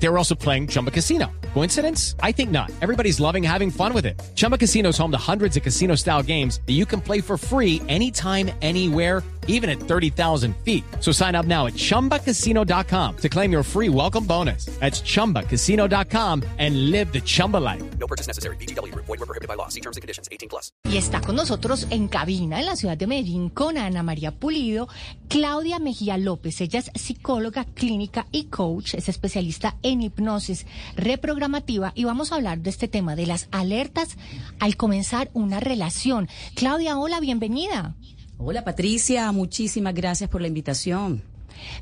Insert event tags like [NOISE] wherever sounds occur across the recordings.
They were also playing Chumba Casino. Coincidence? I think not. Everybody's loving having fun with it. Chumba Casino is home to hundreds of casino style games that you can play for free anytime, anywhere, even at 30,000 feet. So sign up now at chumbacasino.com to claim your free welcome bonus. That's chumbacasino.com and live the Chumba life. No purchase necessary. BGW. Void were prohibited by law. See terms and conditions. 18 plus. Y está con nosotros en cabina en la ciudad de Medellín con Ana María Pulido, Claudia Mejía López. Ella es psicóloga clínica y coach, es especialista en hipnosis reprogramativa y vamos a hablar de este tema de las alertas al comenzar una relación. Claudia, hola, bienvenida. Hola Patricia, muchísimas gracias por la invitación.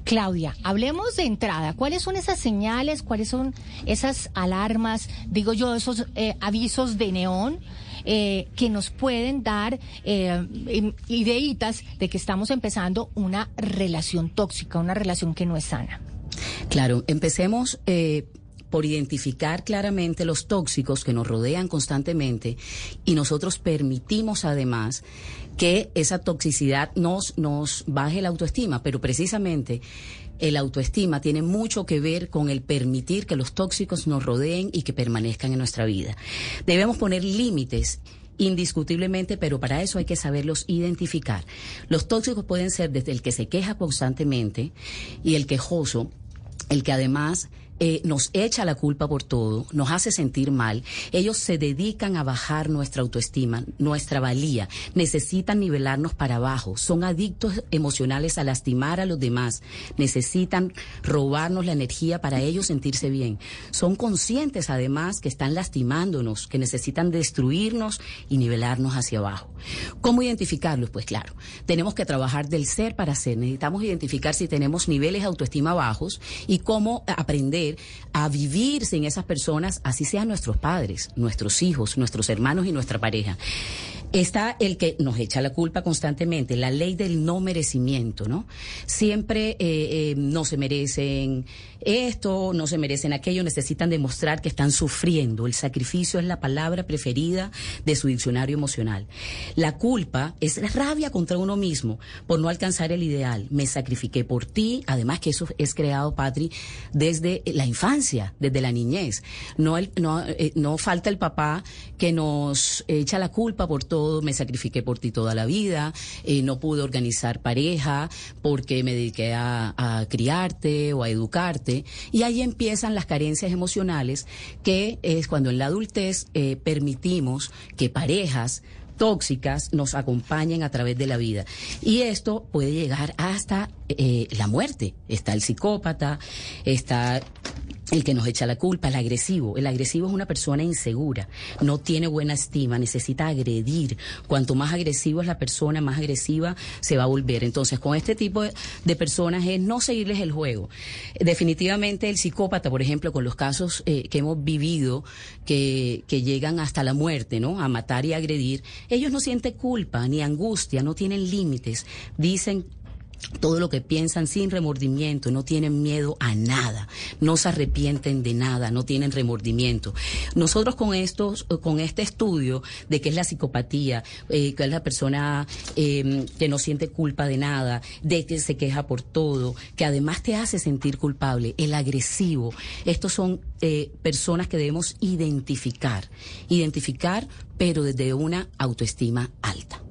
Claudia, hablemos de entrada. ¿Cuáles son esas señales? ¿Cuáles son esas alarmas? Digo yo, esos eh, avisos de neón eh, que nos pueden dar eh, ideitas de que estamos empezando una relación tóxica, una relación que no es sana. Claro, empecemos eh, por identificar claramente los tóxicos que nos rodean constantemente y nosotros permitimos además que esa toxicidad nos, nos baje la autoestima, pero precisamente el autoestima tiene mucho que ver con el permitir que los tóxicos nos rodeen y que permanezcan en nuestra vida. Debemos poner límites indiscutiblemente, pero para eso hay que saberlos identificar. Los tóxicos pueden ser desde el que se queja constantemente y el quejoso, el que además eh, nos echa la culpa por todo, nos hace sentir mal. Ellos se dedican a bajar nuestra autoestima, nuestra valía, necesitan nivelarnos para abajo, son adictos emocionales a lastimar a los demás, necesitan robarnos la energía para ellos sentirse bien. Son conscientes además que están lastimándonos, que necesitan destruirnos y nivelarnos hacia abajo. ¿Cómo identificarlos? Pues claro, tenemos que trabajar del ser para ser, necesitamos identificar si tenemos niveles de autoestima bajos y cómo aprender a vivir sin esas personas, así sean nuestros padres, nuestros hijos, nuestros hermanos y nuestra pareja. Está el que nos echa la culpa constantemente, la ley del no merecimiento, ¿no? Siempre eh, eh, no se merecen esto, no se merecen aquello, necesitan demostrar que están sufriendo. El sacrificio es la palabra preferida de su diccionario emocional. La culpa es rabia contra uno mismo por no alcanzar el ideal. Me sacrifiqué por ti, además que eso es creado, Patri, desde la infancia, desde la niñez. No, el, no, eh, no falta el papá que nos echa la culpa por todo me sacrifiqué por ti toda la vida, eh, no pude organizar pareja porque me dediqué a, criarte o a educarte. Y ahí empiezan las carencias emocionales, que es cuando en la adultez eh, permitimos que parejas tóxicas nos acompañen a través de la vida. Y esto puede llegar hasta eh, la muerte. Está el psicópata, está el que nos echa la culpa, el agresivo. El agresivo es una persona insegura, no tiene buena estima, necesita agredir. Cuanto más agresivo es la persona, más agresiva se va a volver. Entonces, con este tipo de, personas es no seguirles el juego. Definitivamente el psicópata, por ejemplo, con los casos eh, que hemos vivido, que, que llegan hasta la muerte, ¿no? A matar y agredir, ellos no sienten culpa ni angustia, no tienen límites. Dicen todo lo que piensan sin remordimiento, no tienen miedo a nada, no se arrepienten de nada, no tienen remordimiento. Nosotros con estos, con este estudio de qué es la psicopatía, eh, que es la persona eh, que no siente culpa de nada, de que se queja por todo, que además te hace sentir culpable, el agresivo, estos son eh, personas que debemos identificar, identificar, pero desde una autoestima alta.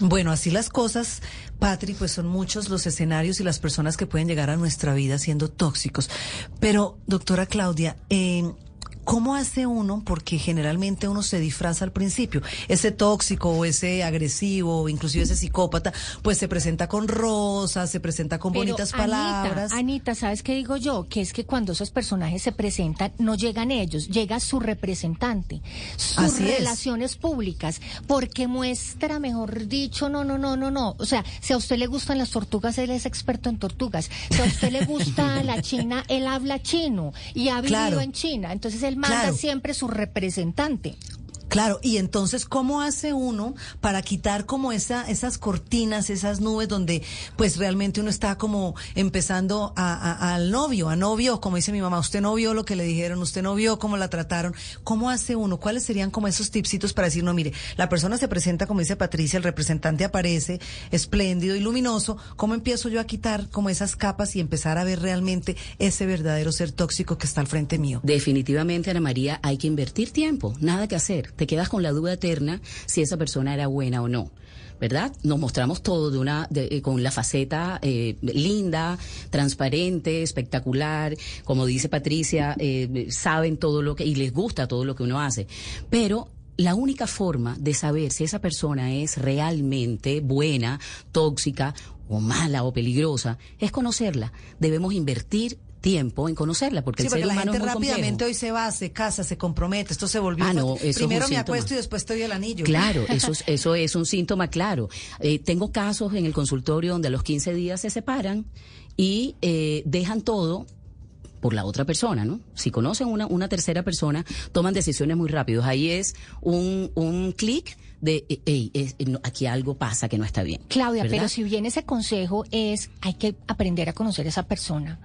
Bueno, así las cosas, Patri, pues son muchos los escenarios y las personas que pueden llegar a nuestra vida siendo tóxicos. Pero, doctora Claudia, eh, ¿Cómo hace uno? Porque generalmente uno se disfraza al principio. Ese tóxico o ese agresivo, inclusive ese psicópata, pues se presenta con rosas, se presenta con bonitas palabras. Anita, ¿sabes qué digo yo? Que es que cuando esos personajes se presentan, no llegan ellos, llega su representante, sus relaciones públicas, porque muestra, mejor dicho, no, no, no, no, no. O sea, si a usted le gustan las tortugas, él es experto en tortugas. Si a usted le gusta [LAUGHS] la China, él habla chino y ha vivido en China. Entonces, él manda siempre su representante. Claro, y entonces, ¿cómo hace uno para quitar como esa, esas cortinas, esas nubes donde pues realmente uno está como empezando a, a- al novio, a novio, como dice mi mamá, usted no vio lo que le dijeron, usted no vio cómo la trataron, ¿cómo hace uno? ¿Cuáles serían como esos tipsitos para decir, no, mire, la persona se presenta, como dice Patricia, el representante aparece, espléndido y luminoso, ¿cómo empiezo yo a quitar como esas capas y empezar a ver realmente ese verdadero ser tóxico que está al frente mío? Definitivamente, Ana María, hay que invertir tiempo, nada que hacer. Te quedas con la duda eterna si esa persona era buena o no. ¿Verdad? Nos mostramos todo de una, de- eh, con la faceta eh, linda, transparente, espectacular. Como dice Patricia, eh, saben todo lo que, y les gusta todo lo que uno hace. Pero la única forma de saber si esa persona es realmente buena, tóxica o mala o peligrosa es conocerla. Debemos invertir tiempo en conocerla porque Sí, el porque ser la humano gente complejo. rápidamente hoy se va, se casa, se compromete, esto se volvió... Ah, no, eso Primero me acuesto y después te doy el anillo. Claro, eso [LAUGHS] es, eso es un síntoma claro. Eh, tengo casos en el consultorio donde a los 15 días se separan y eh, dejan todo por la otra persona, ¿no? Si conocen una, una tercera persona, toman decisiones muy rápidos. Ahí es un, un clic de, eh, "Ey, es- no, aquí algo pasa que no está bien. Claudia, ¿verdad? pero si bien ese consejo es, hay que aprender a conocer a esa persona.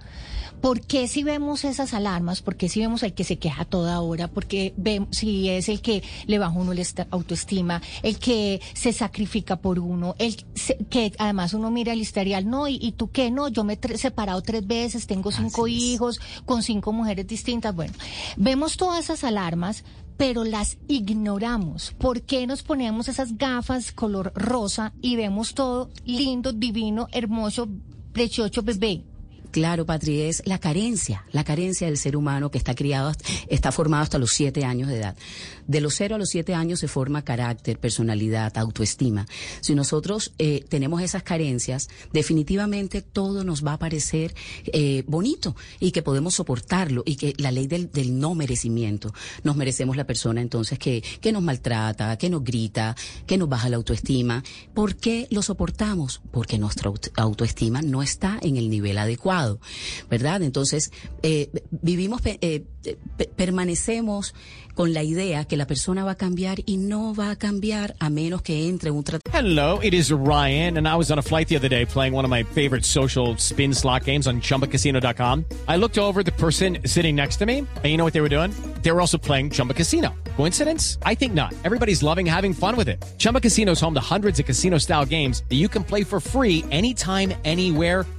¿Por qué si vemos esas alarmas? ¿Por qué si vemos al que se queja toda hora? Porque vemos si es el que le baja uno la autoestima, el que se sacrifica por uno, el se- que además uno mira el historial, no, ¿y, y tú qué? No, yo me he tre- separado tres veces, tengo cinco Así es. hijos, con cinco mujeres distintas. Bueno, vemos todas esas alarmas, pero las ignoramos. ¿Por qué nos ponemos esas gafas color rosa y vemos todo lindo, divino, hermoso, precioso bebé? Claro, Patri, es la carencia, la carencia del ser humano que está criado, está formado hasta los siete años de edad. De los cero a los siete años se forma carácter, personalidad, autoestima. Si nosotros eh, tenemos esas carencias, definitivamente todo nos va a parecer eh, bonito y que podemos soportarlo y que la ley del, del no merecimiento, nos merecemos la persona entonces que, que nos maltrata, que nos grita, que nos baja la autoestima. ¿Por qué lo soportamos? Porque nuestra aut- autoestima no está en el nivel adecuado, ¿verdad? Entonces, eh, vivimos, eh, permanecemos con la idea que la persona va a cambiar y no va a cambiar a menos que entre en un. Hello, it is Ryan, and I was on a flight the other day playing one of my favorite social spin slot games on chumbacasino.com. I looked over the person sitting next to me, and you know what they were doing? They were also playing Chumba Casino. Coincidence? I think not. Everybody's loving having fun with it. Chumba Casino is home to hundreds of casino style games that you can play for free anytime, anywhere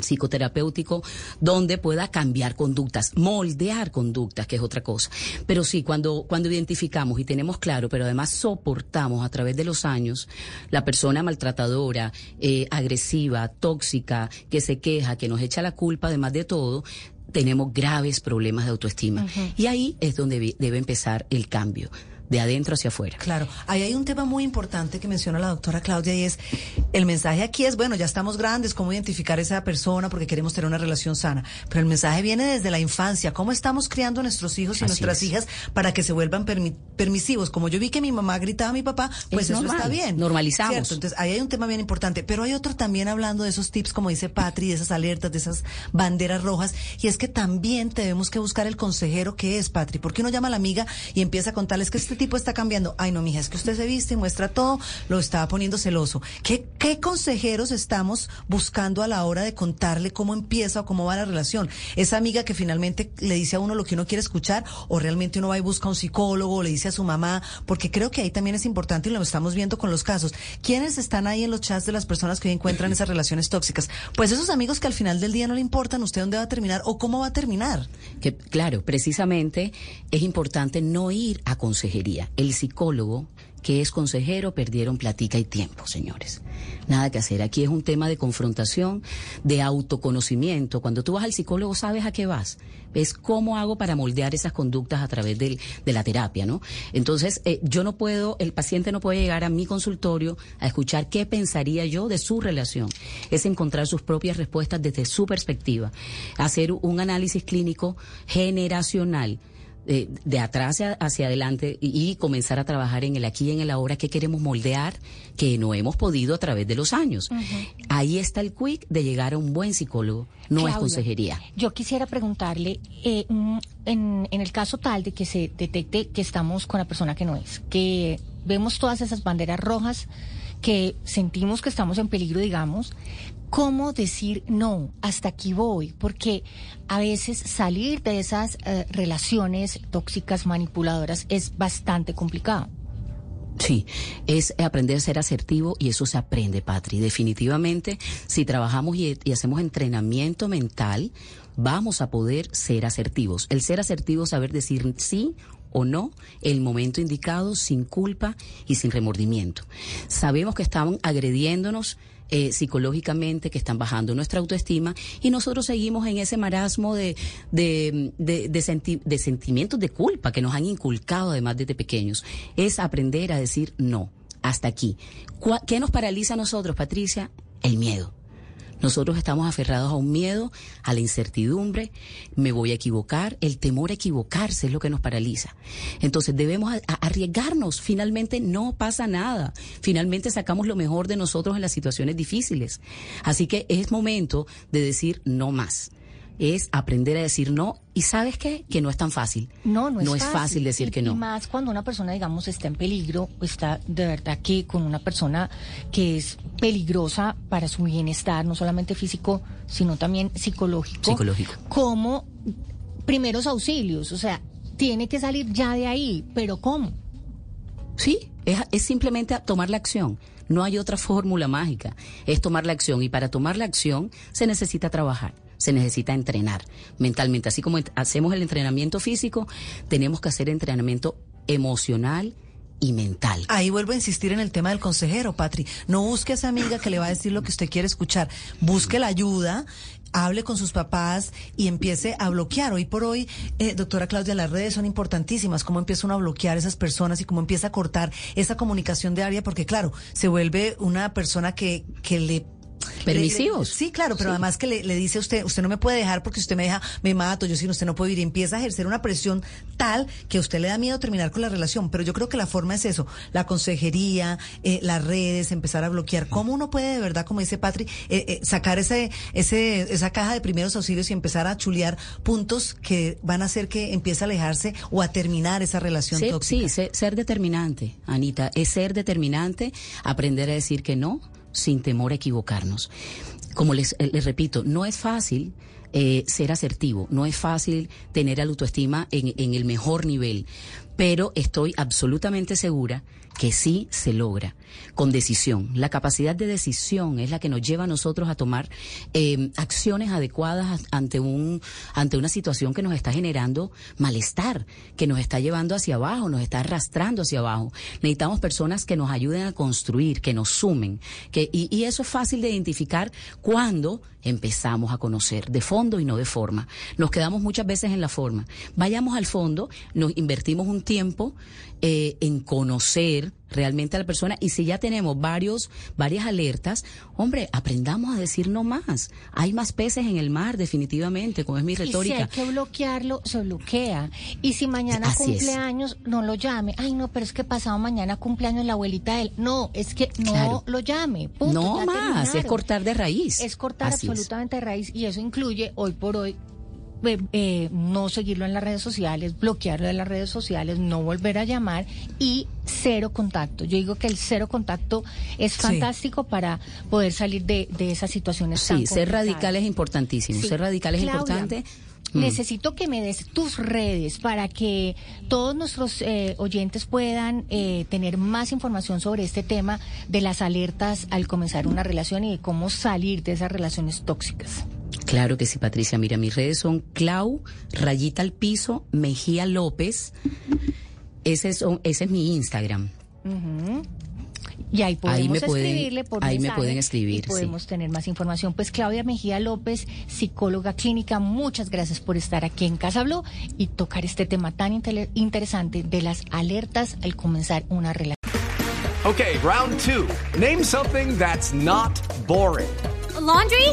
psicoterapéutico donde pueda cambiar conductas, moldear conductas, que es otra cosa. Pero sí, cuando, cuando identificamos y tenemos claro, pero además soportamos a través de los años la persona maltratadora, eh, agresiva, tóxica, que se queja, que nos echa la culpa, además de todo, tenemos graves problemas de autoestima. Y ahí es donde debe empezar el cambio, de adentro hacia afuera. Claro, ahí hay un tema muy importante que menciona la doctora Claudia y es, el mensaje aquí es, bueno, ya estamos grandes, cómo identificar a esa persona porque queremos tener una relación sana, pero el mensaje viene desde la infancia, cómo estamos criando a nuestros hijos y Así nuestras es. hijas para que se vuelvan permi- permisivos. Como yo vi que mi mamá gritaba a mi papá, pues Es eso normal, está bien. normalizamos. ¿cierto? Entonces ahí hay un tema bien importante, pero hay otro también hablando de esos tips, como dice Patri, de esas alertas, de esas banderas rojas, y es que también tenemos que buscar el consejero que es, Patri, porque uno llama a la amiga y empieza a contarles que este tipo está cambiando. Ay, no, mija, es que usted se viste y muestra todo, lo estaba poniendo celoso. ¿Qué, ¿Qué consejeros estamos buscando a la hora de contarle cómo empieza o cómo va la relación? Esa amiga que finalmente le dice a uno lo que uno quiere escuchar, o realmente uno va y busca a un psicólogo, o le dice a su mamá, porque creo que ahí también es importante y lo estamos viendo con los casos. ¿Quiénes están ahí en los chats de las personas que hoy encuentran esas relaciones tóxicas? Pues esos amigos que al final del día no le importan usted dónde va a terminar o cómo va a terminar. Que, claro, precisamente es importante no ir a consejería. El psicólogo que es consejero perdieron platica y tiempo, señores. Nada que hacer. Aquí es un tema de confrontación, de autoconocimiento. Cuando tú vas al psicólogo sabes a qué vas. Ves cómo hago para moldear esas conductas a través del- de la terapia, ¿no? Entonces, eh, yo no puedo, el paciente no puede llegar a mi consultorio a escuchar qué pensaría yo de su relación. Es encontrar sus propias respuestas desde su perspectiva. Hacer un análisis clínico generacional eh, de atrás hacia, adelante y, y comenzar a trabajar en el aquí y en el ahora que queremos moldear, que no hemos podido a través de los años. Ahí está el quick de llegar a un buen psicólogo, no es consejería. Yo quisiera preguntarle, eh, mm, en, en el caso tal de que se detecte que estamos con la persona que no es, que vemos todas esas banderas rojas, que sentimos que estamos en peligro, digamos, ¿cómo decir no? Hasta aquí voy, porque a veces salir de esas eh, relaciones tóxicas, manipuladoras, es bastante complicado. Sí, es aprender a ser asertivo y eso se aprende, Patri. Definitivamente, si trabajamos y, y hacemos entrenamiento mental, vamos a poder ser asertivos. El ser asertivo, saber decir sí o no, el momento indicado, sin culpa y sin remordimiento. Sabemos que estaban agrediéndonos eh, psicológicamente, que están bajando nuestra autoestima y nosotros seguimos en ese marasmo de, de, de, de senti- de sentimientos de culpa que nos han inculcado además desde pequeños. Es aprender a decir no, hasta aquí. ¿Cuá- ¿Qué nos paraliza a nosotros, Patricia? El miedo. Nosotros estamos aferrados a un miedo, a la incertidumbre, me voy a equivocar, el temor a equivocarse es lo que nos paraliza. Entonces debemos a- arriesgarnos, finalmente no pasa nada, finalmente sacamos lo mejor de nosotros en las situaciones difíciles. Así que es momento de decir no más. Es aprender a decir no y sabes qué, que no es tan fácil. No, no es, fácil, decir Y- que Y no. más cuando una persona, digamos, está en peligro, está de verdad que con una persona que es peligrosa para su bienestar, no solamente físico, sino también psicológico. Psicológico. Como primeros auxilios, o sea, tiene que salir ya de ahí, pero ¿cómo? Sí, es, es simplemente tomar la acción. No hay otra fórmula mágica. Es tomar la acción. Y para tomar la acción se necesita trabajar, se necesita entrenar mentalmente. Así como hacemos el entrenamiento físico, tenemos que hacer entrenamiento emocional y mental. Ahí vuelvo a insistir en el tema del consejero, Patri. No busque a esa amiga que le va a decir lo que usted quiere escuchar. Busque la ayuda, hable con sus papás y empiece a bloquear. Hoy por hoy, eh, doctora Claudia, las redes son importantísimas. Cómo empieza uno a bloquear esas personas y cómo empieza a cortar esa comunicación diaria, porque claro, se vuelve una persona que, que le Permisivos. sí, claro, pero además que le, le dice a usted, usted no me puede dejar porque si usted me deja, me mato, yo sin usted no puedo ir. Y empieza a ejercer una presión tal que a usted le da miedo terminar con la relación. Pero yo creo que la forma es eso, la consejería, eh, las redes, empezar a bloquear. ¿Cómo uno puede de verdad, como dice Patri, eh, eh, sacar ese, ese, esa caja de primeros auxilios y empezar a chulear puntos que van a hacer que empiece a alejarse o a terminar esa relación Ser- tóxica? sí, ser determinante, Anita, es ser determinante, aprender a decir que no sin temor a equivocarnos. Como les, eh, repito, no es fácil eh, ser asertivo, no es fácil tener la autoestima en, en el mejor nivel, pero estoy absolutamente segura que sí se logra con decisión. La capacidad de decisión es la que nos lleva a nosotros a tomar eh, acciones adecuadas ante un ante una situación que nos está generando malestar, que nos está llevando hacia abajo, nos está arrastrando hacia abajo. Necesitamos personas que nos ayuden a construir, que nos sumen, que y, y eso es fácil de identificar cuando empezamos a conocer de fondo y no de forma. Nos quedamos muchas veces en la forma. Vayamos al fondo, nos invertimos un tiempo eh, en conocer realmente a la persona y si ya tenemos varios varias alertas, hombre, aprendamos a decir no más. Hay más peces en el mar definitivamente, como es mi Y si retórica. hay que bloquearlo, se bloquea. Y si mañana Así cumpleaños, no lo llame. Ay, no, pero es que pasado mañana cumpleaños la abuelita de él. No, es que no Claro. lo llame. Punto, no más, es cortar de raíz. Es cortar Así es. absolutamente de raíz y eso incluye hoy por hoy eh, eh, no seguirlo en las redes sociales, bloquearlo de las redes sociales, no volver a llamar y cero contacto. Yo digo que el cero contacto es Sí. fantástico para poder salir de, de esas situaciones. tan Sí, ser radical es importantísimo. Sí. Ser radical es Claudia, importante. Mm. Necesito que me des tus redes para que todos nuestros eh, oyentes puedan eh, tener más información sobre este tema de las alertas al comenzar una relación y de cómo salir de esas relaciones tóxicas. Claro que sí, Patricia. Mira, mis redes son Clau, rayita al piso, Mejía López. Ese es, ese es mi Instagram. Y ahí podemos me pueden- escribirle por ahí me pueden escribir, y podemos tener más información. Pues Claudia Mejía López, psicóloga clínica, muchas gracias por estar aquí en Casa Blue y tocar este tema tan interesante de las alertas al comenzar una relación. Okay, round two. Name something that's not boring. A laundry?